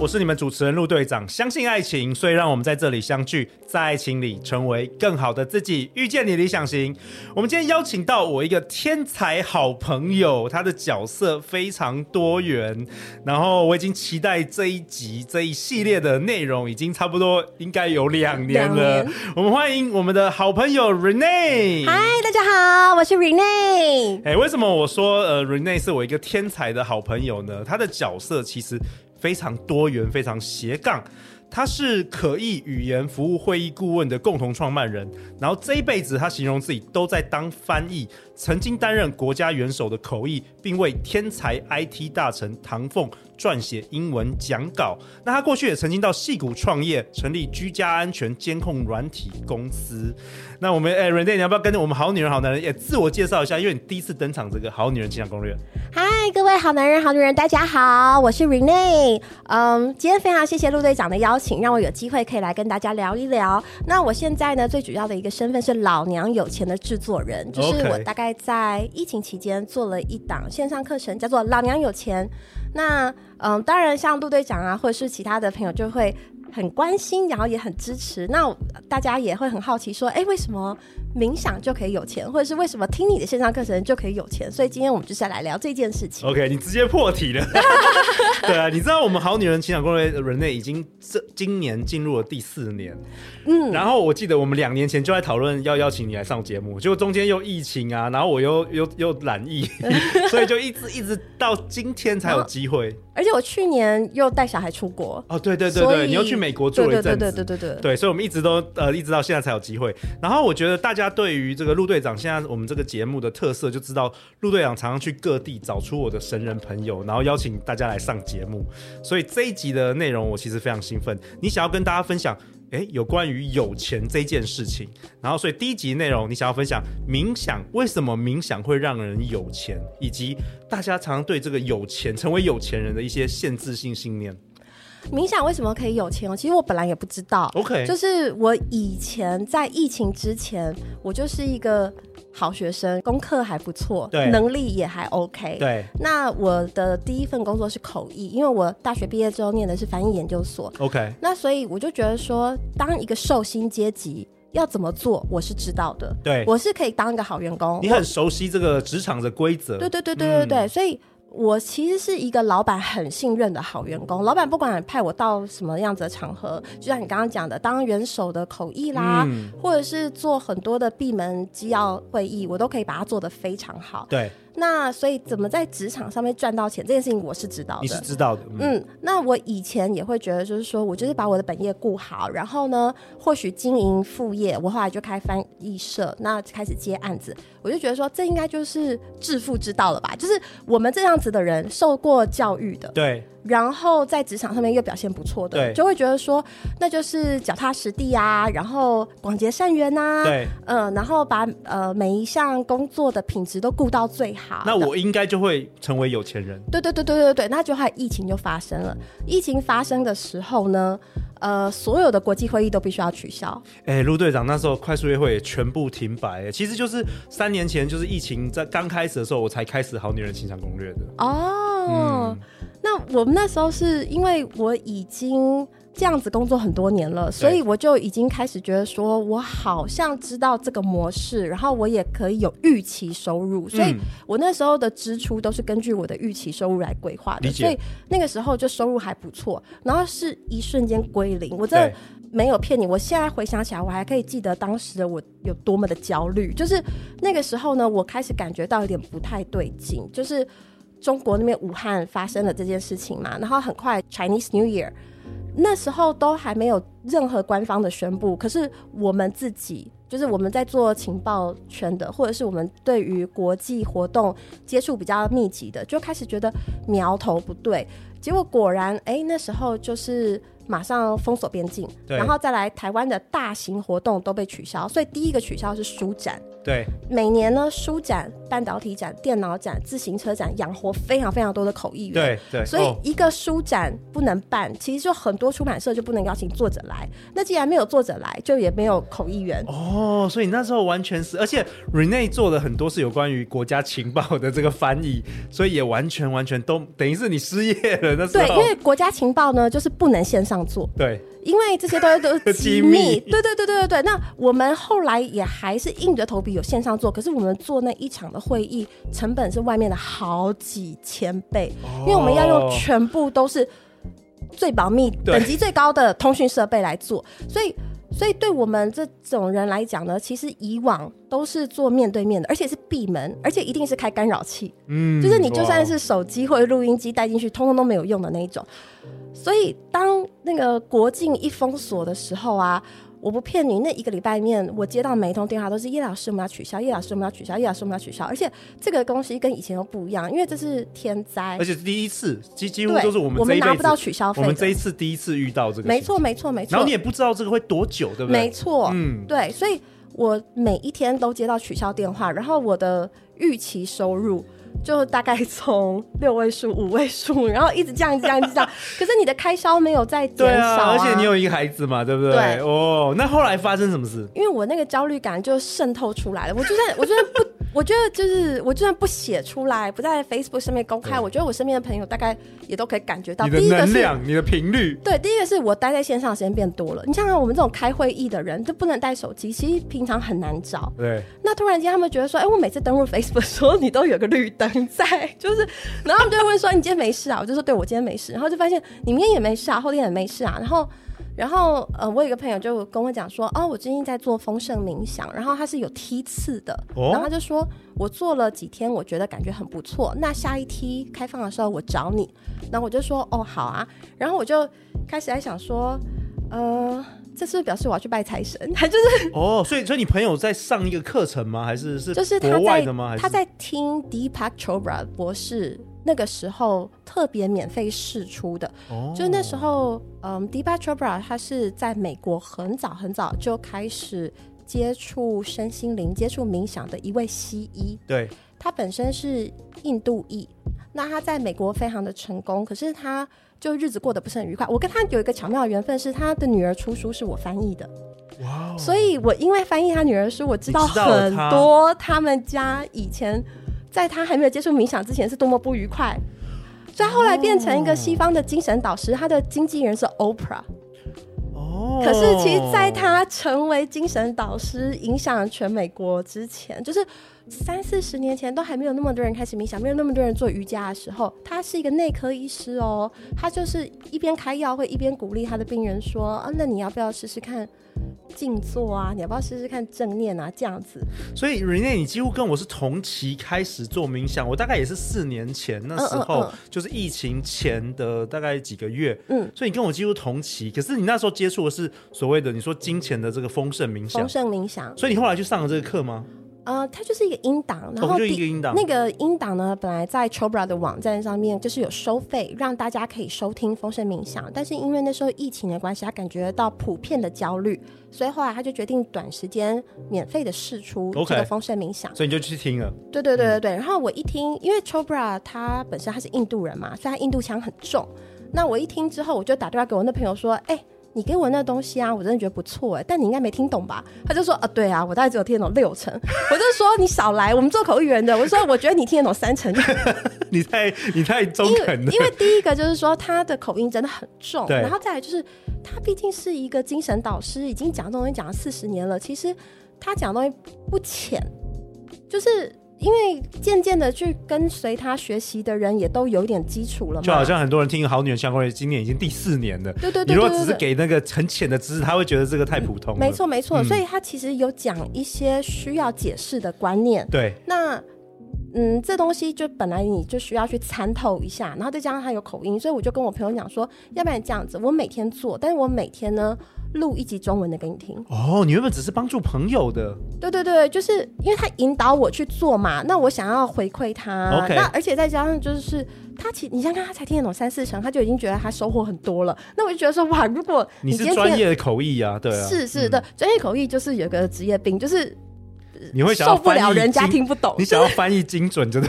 我是你们主持人陆队长，相信爱情，所以让我们在这里相聚，在爱情里成为更好的自己，遇见你理想型。我们今天邀请到我一个天才好朋友，他的角色非常多元，然后我已经期待这一集这一系列的内容，已经差不多应该有两年了。年我们欢迎我们的好朋友 Renee。嗨，大家好，我是 Renee。哎，为什么我说呃 Renee 是我一个天才的好朋友呢？他的角色其实。非常多元，非常斜杠。他是可译语言服务会议顾问的共同创办人，然后这一辈子他形容自己都在当翻译，曾经担任国家元首的口译，并为天才 IT 大臣唐凤撰写英文讲稿。那他过去也曾经到戏谷创业，成立居家安全监控软体公司。那我们哎，Renee，你要不要跟着我们好女人好男人也自我介绍一下？因为你第一次登场这个好女人情场攻略。嗨，各位好男人好女人，大家好，我是 Renee。嗯，今天非常谢谢陆队长的邀请，让我有机会可以来跟大家聊一聊。那我现在呢，最主要的一个身份是老娘有钱的制作人，就是我大概在疫情期间做了一档线上课程，叫做《老娘有钱》。那嗯，当然像陆队长啊，或者是其他的朋友就会。很关心，然后也很支持。那大家也会很好奇，说：哎，为什么冥想就可以有钱，或者是为什么听你的线上课程就可以有钱？所以今天我们就是来聊这件事情。OK，你直接破题了。对啊，你知道我们好女人情感攻略 Renee 已经这今年进入了第四年。嗯，然后我记得我们两年前就在讨论要邀请你来上节目，结果中间又疫情啊，然后我又又又懒疫，所以就一直一直到今天才有机会。而且我去年又带小孩出国。哦，对对对对，你又去美国住了一阵子。对对对对对对。对，所以我们一直都呃一直到现在才有机会。然后我觉得大家对于这个陆队长现在我们这个节目的特色，就知道陆队长常常去各地找出我的神人朋友，然后邀请大家来上节目。所以这一集的内容我其实非常兴奋。你想要跟大家分享？诶，有关于有钱这件事情，然后所以第一集内容你想要分享冥想，为什么冥想会让人有钱，以及大家常常对这个有钱成为有钱人的一些限制性信念。冥想为什么可以有钱哦？其实我本来也不知道。OK，就是我以前在疫情之前，我就是一个。好学生，功课还不错，对，能力也还 OK。对，那我的第一份工作是口译，因为我大学毕业之后念的是翻译研究所。OK，那所以我就觉得说，当一个受薪阶级要怎么做，我是知道的。对，我是可以当一个好员工。你很熟悉这个职场的规则。对对对对对对，嗯、所以。我其实是一个老板很信任的好员工，老板不管派我到什么样子的场合，就像你刚刚讲的，当元首的口译啦，嗯、或者是做很多的闭门机要会议，我都可以把它做得非常好。对。那所以怎么在职场上面赚到钱这件事情，我是知道的。你是知道的，嗯，嗯。那我以前也会觉得，就是说我就是把我的本业顾好，然后呢，或许经营副业。我后来就开翻译社，那开始接案子，我就觉得说这应该就是致富之道了吧？就是我们这样子的人，受过教育的，对。然后在职场上面又表现不错的，对，就会觉得说，那就是脚踏实地啊，然后广结善缘呐，对，嗯，然后把呃每一项工作的品质都顾到最好，那我应该就会成为有钱人。对对对对对对，那就害疫情就发生了。疫情发生的时候呢，呃，所有的国际会议都必须要取消。哎，陆队长那时候快速约会也全部停摆，其实就是三年前，就是疫情在刚开始的时候，我才开始好女人情场攻略的。哦。嗯那我们那时候是因为我已经这样子工作很多年了，所以我就已经开始觉得说，我好像知道这个模式，然后我也可以有预期收入，所以我那时候的支出都是根据我的预期收入来规划的。所以那个时候就收入还不错，然后是一瞬间归零，我真的没有骗你，我现在回想起来，我还可以记得当时的我有多么的焦虑，就是那个时候呢，我开始感觉到有点不太对劲，就是。中国那边武汉发生了这件事情嘛，然后很快 Chinese New Year，那时候都还没有任何官方的宣布，可是我们自己就是我们在做情报圈的，或者是我们对于国际活动接触比较密集的，就开始觉得苗头不对，结果果然，哎、欸，那时候就是马上封锁边境，然后再来台湾的大型活动都被取消，所以第一个取消是书展。对，每年呢书展、半导体展、电脑展、自行车展，养活非常非常多的口译员。对对，所以一个书展不能办，其实就很多出版社就不能邀请作者来。那既然没有作者来，就也没有口译员。哦，所以那时候完全是，而且 Renee 做的很多是有关于国家情报的这个翻译，所以也完全完全都等于是你失业了。那时候对，因为国家情报呢，就是不能线上做。对。因为这些东西都是 机密，对对对对对对。那我们后来也还是硬着头皮有线上做，可是我们做那一场的会议成本是外面的好几千倍，因为我们要用全部都是最保密、等级最高的通讯设备来做，所以。所以，对我们这种人来讲呢，其实以往都是做面对面的，而且是闭门，而且一定是开干扰器，嗯，就是你就算是手机或者录音机带进去，通通都没有用的那一种。所以，当那个国境一封锁的时候啊。我不骗你，那一个礼拜里面，我接到每一通电话都是叶老师，我们要取消，叶老师，我们要取消，叶老师，我们要取消。而且这个东西跟以前又不一样，因为这是天灾，而且第一次，几几乎都是我们我们拿不到取消费。我们这一次第一次遇到这个，没错，没错，没错。然后你也不知道这个会多久，对不对？没错，嗯，对，所以我每一天都接到取消电话，然后我的预期收入。就大概从六位数、五位数，然后一直降、降、降。可是你的开销没有在减少啊，啊，而且你有一个孩子嘛，对不对？对。哦，那后来发生什么事？因为我那个焦虑感就渗透出来了。我就算我就算不，我觉得就是我就算不写出来，不在 Facebook 上面公开，我觉得我身边的朋友大概也都可以感觉到。你的能量，你的频率。对，第一个是我待在线上的时间变多了。你像我们这种开会议的人，就不能带手机，其实平常很难找。对。那突然间他们觉得说，哎，我每次登录 Facebook 的时候，你都有个绿灯。在就是，然后他们就会问说：“你今天没事啊？”我就说：“对，我今天没事。”然后就发现你明天也没事啊，后天也没事啊。然后，然后呃，我有一个朋友就跟我讲说：“哦，我最近在做丰盛冥想，然后它是有梯次的。哦”然后他就说：“我做了几天，我觉得感觉很不错。那下一梯开放的时候，我找你。”然后我就说：“哦，好啊。”然后我就开始在想说：“呃。”这是不是表示我要去拜财神？他 就是哦，所以所以你朋友在上一个课程吗？还是是就是国外的吗？他在听 Deepak Chopra 博士那个时候特别免费试出的。哦，就那时候，嗯，Deepak Chopra 他是在美国很早很早就开始接触身心灵、接触冥想的一位西医。对，他本身是印度裔，那他在美国非常的成功，可是他。就日子过得不是很愉快。我跟他有一个巧妙的缘分，是他的女儿出书是我翻译的，哇！所以我因为翻译他女儿书，我知道很多他们家以前在他还没有接触冥想之前是多么不愉快。所以后来变成一个西方的精神导师，他的经纪人是 Oprah。哦，可是其实在他成为精神导师、影响全美国之前，就是。三四十年前都还没有那么多人开始冥想，没有那么多人做瑜伽的时候，他是一个内科医师哦。他就是一边开药会一边鼓励他的病人说：“啊，那你要不要试试看静坐啊？你要不要试试看正念啊？这样子。”所以 Renee，你几乎跟我是同期开始做冥想，我大概也是四年前那时候，嗯嗯嗯，就是疫情前的大概几个月。嗯，所以你跟我几乎同期，可是你那时候接触的是所谓的你说金钱的这个丰盛冥想，丰盛冥想。所以你后来去上了这个课吗？呃，它就是一个音档，然后那个音档呢，本来在 Chobra 的网站上面就是有收费，让大家可以收听风声冥想。但是因为那时候疫情的关系，他感觉到普遍的焦虑，所以后来他就决定短时间免费的试出这个风声冥想。Okay, 所以你就去听了。对对对对对。然后我一听，因为 Chobra 他本身他是印度人嘛，所以他印度腔很重。那我一听之后，我就打电话给我那朋友说，哎、欸。你给我那东西啊，我真的觉得不错哎，但你应该没听懂吧？他就说啊，对啊，我大概只有听懂六成。我就说你少来，我们做口译员的，我说我觉得你听得懂三成。你太你太中肯了。因为第一个就是说他的口音真的很重，然后再来就是他毕竟是一个精神导师，已经讲这东西讲了四十年了，其实他讲的东西不浅，就是。因为渐渐的去跟随他学习的人也都有一点基础了嘛，就好像很多人听《好女人相关的》，今年已经第四年了。对对对，你如果只是给那个很浅的知识，他会觉得这个太普通了。没错没错，所以他其实有讲一些需要解释的观念。对，那嗯，这东西就本来你就需要去参透一下，然后再加上他有口音，所以我就跟我朋友讲说，要不然这样子，我每天做，但是我每天呢。录一集中文的给你听。哦，你原本只是帮助朋友的，对对对，就是因为他引导我去做嘛，那我想要回馈他.那而且再加上就是他其你想看他才听得懂三四成，他就已经觉得他收获很多了，那我就觉得说哇，如果你，你是专业的口译啊，对啊，是是的，专、嗯、业口译就是有个职业病，就是你会想受不了人家听不懂，你想要翻译精准，真 的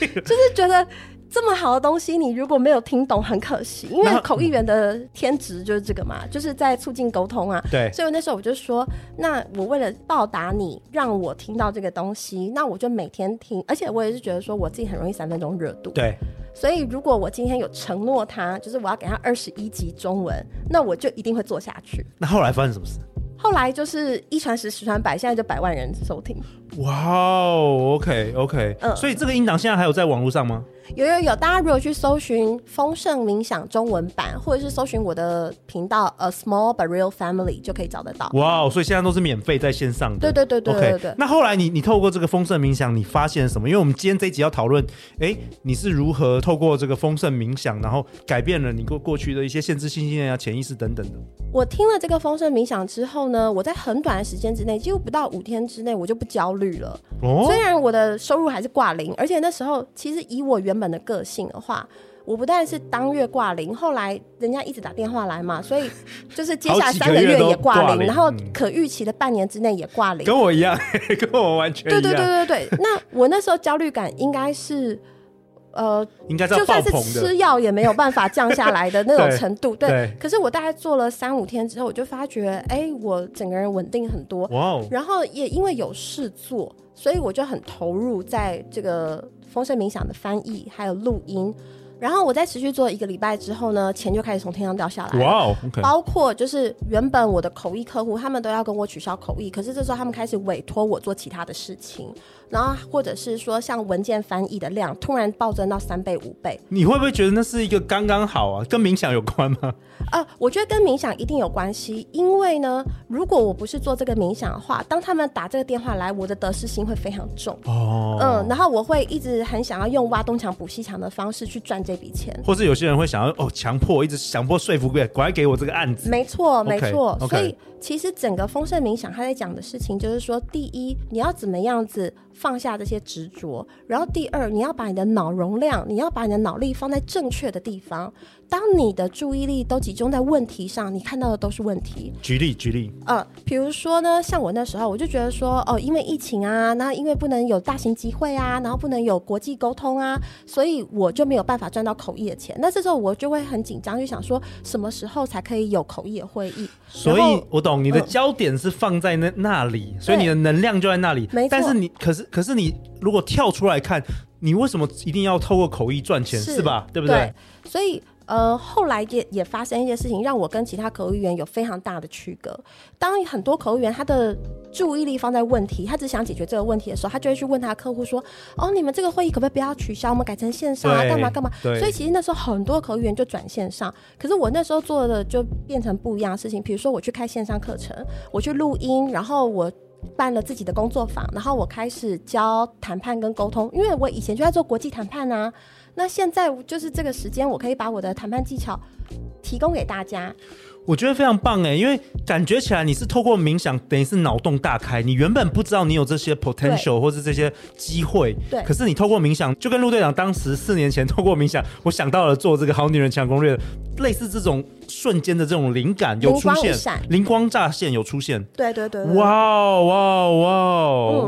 就是觉得。这么好的东西，你如果没有听懂，很可惜。因为口译员的天职就是这个嘛，就是在促进沟通啊。对。所以那时候我就说，那我为了报答你，让我听到这个东西，那我就每天听。而且我也是觉得说，我自己很容易三分钟热度。对。所以如果我今天有承诺他，就是我要给他二十一集中文，那我就一定会做下去。那后来发生什么事？后来就是一传十，十传百，现在就百万人收听。哇哦，OK OK，嗯，所以这个音档现在还有在网络上吗？有有有，大家如果去搜寻“丰盛冥想”中文版，或者是搜寻我的频道 “A Small But Real Family” 就可以找得到。哇哦，所以现在都是免费在线上的。对对对对对对。Okay, 那后来你你透过这个丰盛冥想，你发现什么？因为我们今天这一集要讨论，哎，你是如何透过这个丰盛冥想，然后改变了你过过去的一些限制性信念啊、潜意识等等的。我听了这个丰盛冥想之后呢，我在很短的时间之内，几乎不到五天之内，我就不焦虑了。哦。虽然我的收入还是挂零，而且那时候其实以我原本的个性。的话，我不但是当月挂零，后来人家一直打电话来嘛，所以就是接下来三个月也挂零，然后可预期的半年之内也挂零，跟我一样，跟我完全一样。对对对对对，那我那时候焦虑感应该是，呃，应该就算是吃药也没有办法降下来的那种 程度。对，对，可是我大概做了三五天之后，我就发觉，哎，我整个人稳定很多。哇哦！然后也因为有事做，所以我就很投入在这个。丰盛冥想的翻译还有录音，然后我在持续做一个礼拜之后呢，钱就开始从天上掉下来。哇.包括就是原本我的口译客户，他们都要跟我取消口译，可是这时候他们开始委托我做其他的事情。然后，或者是说，像文件翻译的量突然暴增到三倍、五倍，你会不会觉得那是一个刚刚好啊？跟冥想有关吗？呃，我觉得跟冥想一定有关系，因为呢，如果我不是做这个冥想的话，当他们打这个电话来，我的得失心会非常重哦。嗯，然后我会一直很想要用挖东墙补西墙的方式去赚这笔钱，或是有些人会想要哦，强迫一直强迫说服别人，赶快给我这个案子。没错，没错。Okay, okay. 所以其实整个丰盛冥想他在讲的事情就是说，第一，你要怎么样子。放下这些执着，然后第二，你要把你的脑容量，你要把你的脑力放在正确的地方。当你的注意力都集中在问题上，你看到的都是问题。举例，举例。呃，比如说呢，像我那时候，我就觉得说，哦，因为疫情啊，那因为不能有大型集会啊，然后不能有国际沟通啊，所以我就没有办法赚到口译的钱。那这时候我就会很紧张，就想说，什么时候才可以有口译的会议？所以我懂你的焦点是放在那那里，所以你的能量就在那里。没错。但是你，可是，可是你如果跳出来看，你为什么一定要透过口译赚钱？是，是吧？对不对？对。所以。呃，后来也也发生一些事情，让我跟其他口译员有非常大的区隔。当很多口译员他的注意力放在问题，他只想解决这个问题的时候，他就会去问他客户说：“哦，你们这个会议可不可以不要取消？我们改成线上啊？干嘛干嘛？”所以其实那时候很多口译员就转线上。可是我那时候做的就变成不一样的事情，比如说我去开线上课程，我去录音，然后我办了自己的工作坊，然后我开始教谈判跟沟通，因为我以前就在做国际谈判啊。那现在就是这个时间，我可以把我的谈判技巧提供给大家。我觉得非常棒哎，因为感觉起来你是透过冥想，等于是脑洞大开。你原本不知道你有这些 potential 或是这些机会，对。可是你透过冥想，就跟陆队长当时四年前透过冥想，我想到了做这个好女人强攻略，类似这种瞬间的这种灵感有出现，灵光乍现有出现。对对对，对。哇哇哇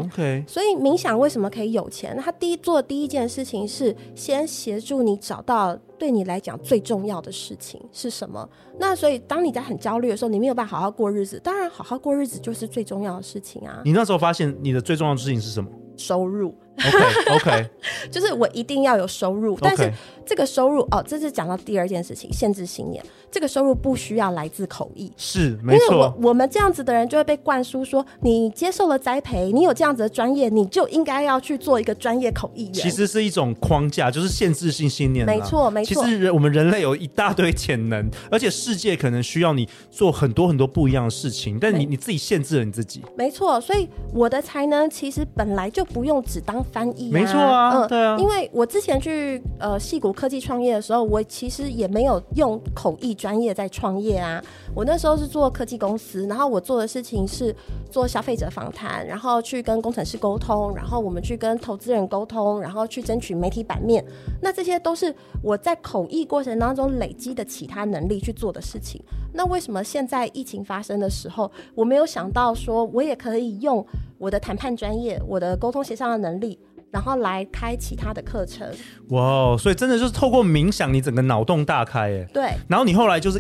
！OK。所以冥想为什么可以有钱？他第一做的第一件事情是先协助你找到。对你来讲最重要的事情是什么？那所以当你在很焦虑的时候，你没有办法好好过日子。当然，好好过日子就是最重要的事情啊。你那时候发现你的最重要的事情是什么？收入。OK OK，就是我一定要有收入，但是这个收入哦，这是讲到第二件事情，限制信念。这个收入不需要来自口译，是没错。因为我我们这样子的人就会被灌输说，你接受了栽培，你有这样子的专业，你就应该要去做一个专业口译员。其实是一种框架，就是限制性信念。没错没错。其实人我们人类有一大堆潜能，而且世界可能需要你做很多很多不一样的事情，但你你自己限制了你自己。没错，所以我的才能其实本来就不用只当翻译啊。没错啊，嗯，对啊。因为我之前去呃戏谷科技创业的时候，我其实也没有用口译专专业在创业啊。我那时候是做科技公司，然后我做的事情是做消费者访谈，然后去跟工程师沟通，然后我们去跟投资人沟通，然后去争取媒体版面。那这些都是我在口译过程当中累积的其他能力去做的事情。那为什么现在疫情发生的时候，我没有想到说我也可以用我的谈判专业、我的沟通协商的能力。然后来开其他的课程，哇！所以真的就是透过冥想，你整个脑洞大开，哎，对。然后你后来就是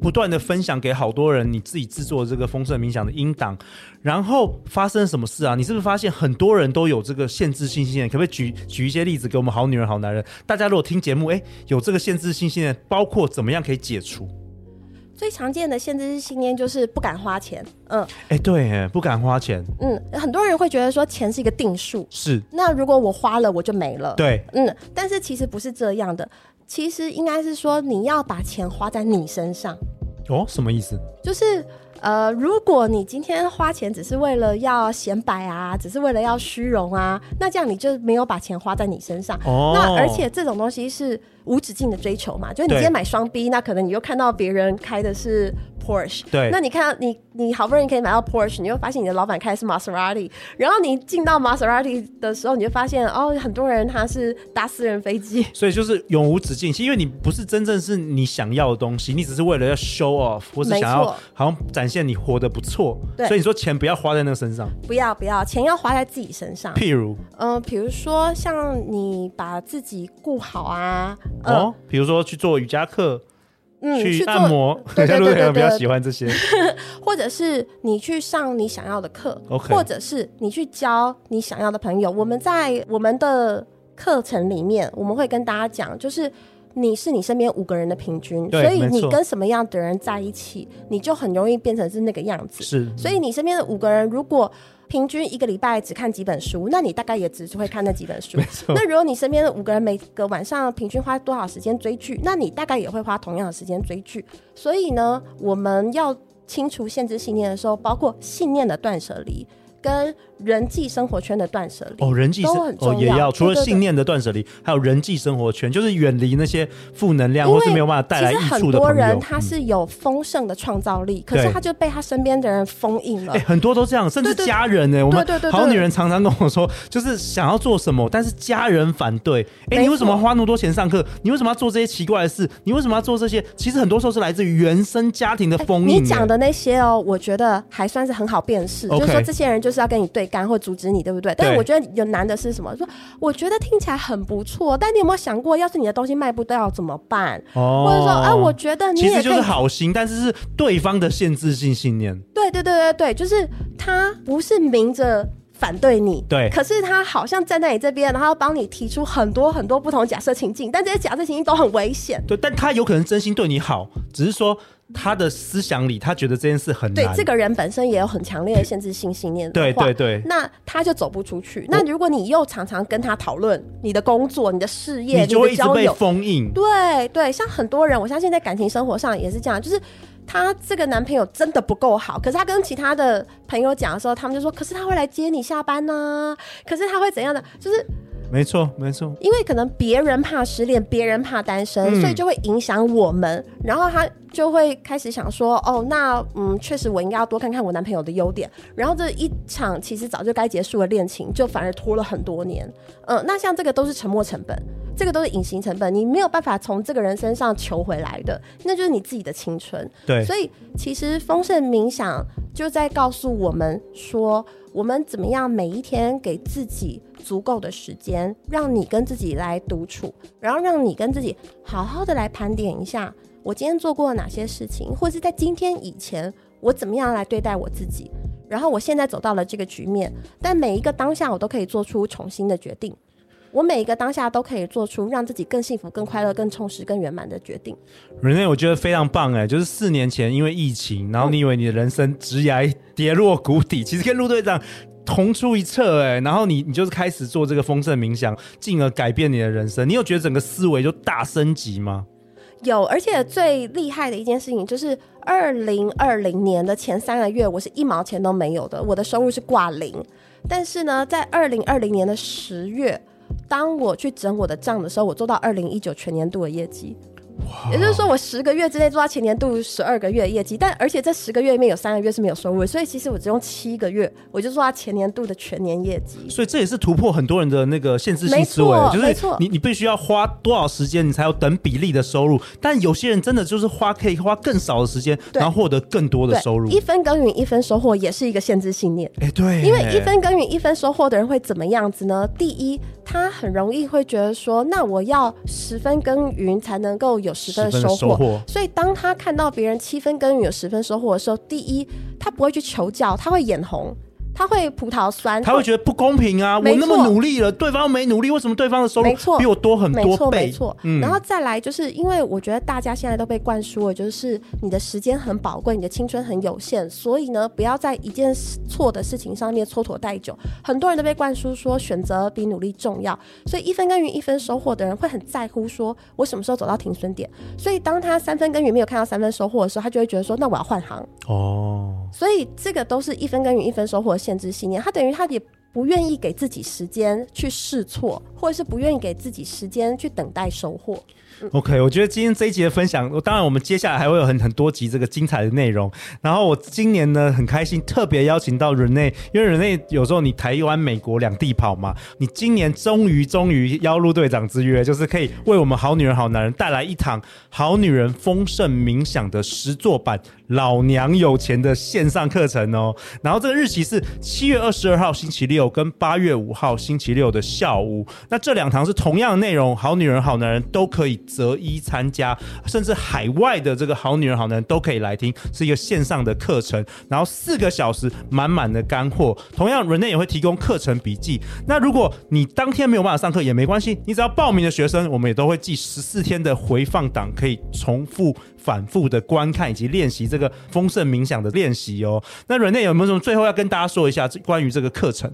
不断的分享给好多人，你自己制作这个丰盛冥想的音档，然后发生什么事啊？你是不是发现很多人都有这个限制性信念？可不可以举举一些例子给我们好女人、好男人？大家如果听节目，哎，有这个限制性信念，包括怎么样可以解除？最常见的限制性信念就是不敢花钱，嗯，哎、欸，对，不敢花钱，嗯，很多人会觉得说钱是一个定数，是，那如果我花了我就没了，对，嗯，但是其实不是这样的，其实应该是说你要把钱花在你身上，哦，什么意思？就是。呃，如果你今天花钱只是为了要显摆啊，只是为了要虚荣啊，那这样你就没有把钱花在你身上。哦。那而且这种东西是无止境的追求嘛，就是你今天买双 B，那可能你又看到别人开的是 Porsche。对。那你看到你你好不容易可以买到 Porsche，你又发现你的老板开的是 Maserati，然后你进到 Maserati 的时候，你就发现哦，很多人他是搭私人飞机。所以就是永无止境，因为你不是真正是你想要的东西，你只是为了要 show off，或是想要好像展现。见你活得不错，对，所以你说钱不要花在那个身上，不要不要，钱要花在自己身上。譬如，嗯、呃，比如说像你把自己顾好啊，呃、哦，比如说去做瑜伽课，嗯，去按摩，对对 对，对，对，对，比较喜欢这些，或者是你去上你想要的课，OK，或者是你去交你想要的朋友。我们在我们的课程里面，我们会跟大家讲，就是。你是你身边五个人的平均，所以你跟什么样的人在一起，你就很容易变成是那个样子。是，所以你身边的五个人，如果平均一个礼拜只看几本书，那你大概也只是会看那几本书。那如果你身边的五个人每个晚上平均花多少时间追剧，那你大概也会花同样的时间追剧。所以呢，我们要清除限制信念的时候，包括信念的断舍离。跟人际生活圈的断舍离哦，人际生活哦也要，除了信念的断舍离，还有人际生活圈，就是远离那些负能量或是没有办法带来益处的。很多人他是有丰盛的创造力，可是他就被他身边的人封印了。哎，很多都这样，甚至家人呢。我们好女人常常跟我说，就是想要做什么，但是家人反对。哎，你为什么花那么多钱上课？你为什么要做这些奇怪的事？你为什么要做这些？其实很多时候是来自于原生家庭的封印。你讲的那些哦，我觉得还算是很好辨识，就是说这些人就。是要跟你对干或阻止你，对不对？但是我觉得有难的是什么？说我觉得听起来很不错，但你有没有想过，要是你的东西卖不掉怎么办？哦，或者说，哎、啊，我觉得你也其实就是好心，但是是对方的限制性信念。对对对对对，就是他不是明着反对你，对，可是他好像站在你这边，然后帮你提出很多很多不同假设情境，但这些假设情境都很危险。对，但他有可能真心对你好，只是说。他的思想里，他觉得这件事很难。对，这个人本身也有很强烈的限制性信念。对对对。那他就走不出去。那如果你又常常跟他讨论你的工作、你的事业、你就会一直被封印。对对，像很多人，我相信在感情生活上也是这样，就是他这个男朋友真的不够好，可是他跟其他的朋友讲的时候，他们就说：“可是他会来接你下班呢、啊，可是他会怎样的？”就是。没错，没错，因为可能别人怕失恋，别人怕单身，嗯，所以就会影响我们。然后他就会开始想说：“哦，那嗯，确实我应该要多看看我男朋友的优点。”然后这一场其实早就该结束的恋情，就反而拖了很多年。嗯，那像这个都是沉默成本，这个都是隐形成本，你没有办法从这个人身上求回来的，那就是你自己的青春。对，所以其实丰盛冥想就在告诉我们说，我们怎么样每一天给自己。足够的时间，让你跟自己来独处，然后让你跟自己好好的来盘点一下，我今天做过哪些事情，或是在今天以前我怎么样来对待我自己，然后我现在走到了这个局面，但每一个当下我都可以做出重新的决定，我每一个当下都可以做出让自己更幸福、更快乐、更充实、更圆满的决定。Renee，我觉得非常棒哎，就是四年前因为疫情，然后你以为你的人生直涯跌落谷底，其实跟陆队长。同出一辙哎，然后你你就是开始做这个丰盛冥想，进而改变你的人生。你有觉得整个思维就大升级吗？有，而且最厉害的一件事情就是，二零二零年的前三个月，我是一毛钱都没有的，我的收入是挂零。但是呢，在二零二零年的十月，当我去整我的账的时候，我做到二零一九全年度的业绩。也就是说，我十个月之内做到前年度十二个月的业绩，但而且这十个月里面有三个月是没有收入，所以其实我只用七个月，我就做到前年度的全年业绩。所以这也是突破很多人的那个限制性思维，就是你你必须要花多少时间，你才有等比例的收入。但有些人真的就是花可以花更少的时间，然后获得更多的收入。一分耕耘一分收获也是一个限制信念。哎，对，因为一分耕耘一分收获的人会怎么样子呢？第一，他很容易会觉得说，那我要十分耕耘才能够有十分的收获。所以，当他看到别人七分耕耘有十分收获的时候，第一，他不会去求教，他会眼红。他会葡萄酸，他会觉得不公平啊！我那么努力了，对方没努力，为什么对方的收入比我多很多倍？没错，然后再来，就是因为我觉得大家现在都被灌输了，就是你的时间很宝贵，你的青春很有限，所以呢，不要在一件错的事情上面蹉跎太久。很多人都被灌输说选择比努力重要，所以一分耕耘一分收获的人会很在乎说我什么时候走到停损点。所以当他三分耕耘没有看到三分收获的时候，他就会觉得说那我要换行哦。所以这个都是一分耕耘一分收获。限制信念，他等于他也不愿意给自己时间去试错，或者是不愿意给自己时间去等待收获。OK，我觉得今天这一集的分享，当然我们接下来还会有很很多集这个精彩的内容。然后我今年呢很开心，特别邀请到人类因为人类有时候你台湾、美国两地跑嘛，你今年终于终于邀陆队长之约，就是可以为我们好女人好男人带来一堂好女人丰盛冥想的实作版老娘有钱的线上课程哦。然后这个日期是七月二十二号星期六跟八月五号星期六的下午。那这两堂是同样的内容，好女人好男人都可以。择一参加，甚至海外的这个好女人、好男人都可以来听，是一个线上的课程，然后四个小时满满的干货。同样，Renee 也会提供课程笔记。那如果你当天没有办法上课也没关系，你只要报名的学生，我们也都会寄十四天的回放档，可以重复、反复的观看以及练习这个丰盛冥想的练习哦。那 Renee 有没有什么最后要跟大家说一下关于这个课程？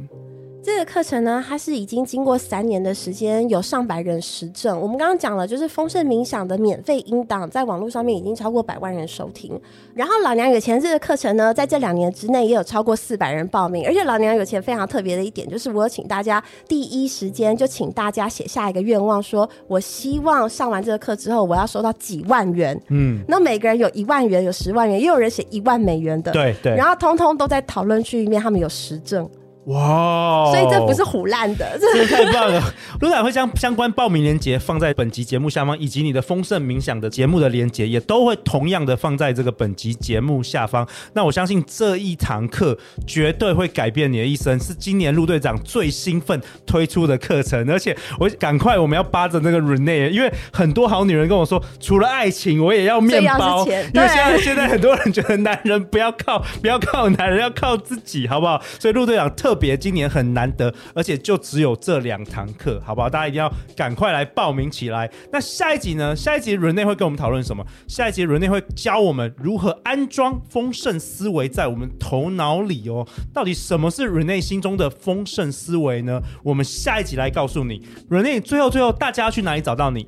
这个课程呢，它是已经经过三年的时间，有上百人实证。我们刚刚讲了，就是丰盛冥想的免费音档，在网络上面已经超过百万人收听。然后老娘有钱这个课程呢，在这两年之内也有超过四百人报名。而且老娘有钱非常特别的一点，就是我有请大家第一时间就请大家写下一个愿望，说我希望上完这个课之后，我要收到几万元。嗯，那每个人有一万元，有十万元，也有人写一万美元的。对对。然后通通都在讨论区里面，他们有实证。哇，所以这不是唬烂的，这太棒了！陆队长会将相关报名链接放在本集节目下方，以及你的丰盛冥想的节目的链接也都会同样的放在这个本集节目下方。那我相信这一堂课绝对会改变你的一生，是今年陆队长最兴奋推出的课程，而且我赶快我们要扒着那个 Renee，因为很多好女人跟我说，除了爱情，我也要面包，因为现在现在很多人觉得男人不要靠不要靠男人，要靠自己，好不好？所以陆队长特。别今年很难得，而且就只有这两堂课，好不好？大家一定要赶快来报名起来。那下一集呢？下一集 Rene 会跟我们讨论什么？下一集 Rene 会教我们如何安装丰盛思维在我们头脑里哦。到底什么是 Rene 心中的丰盛思维呢？我们下一集来告诉你。Rene 最后最后，大家要去哪里找到你？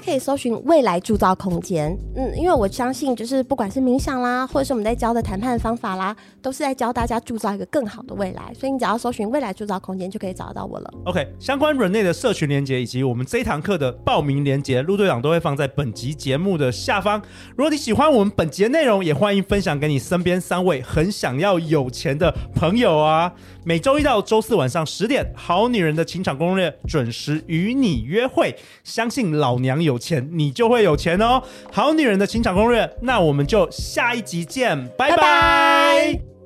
可以搜寻未来铸造空间，嗯，因为我相信，就是不管是冥想啦，或者是我们在教的谈判方法啦，都是在教大家铸造一个更好的未来。所以你只要搜寻未来铸造空间，就可以找到我了。OK，相关软内的社群连接以及我们这堂课的报名连接，陆队长都会放在本集节目的下方。如果你喜欢我们本集的内容，也欢迎分享给你身边三位很想要有钱的朋友啊。每周一到周四晚上十点，好女人的情场攻略准时与你约会。相信老娘有钱，你就会有钱哦。好女人的情场攻略，那我们就下一集见，拜拜。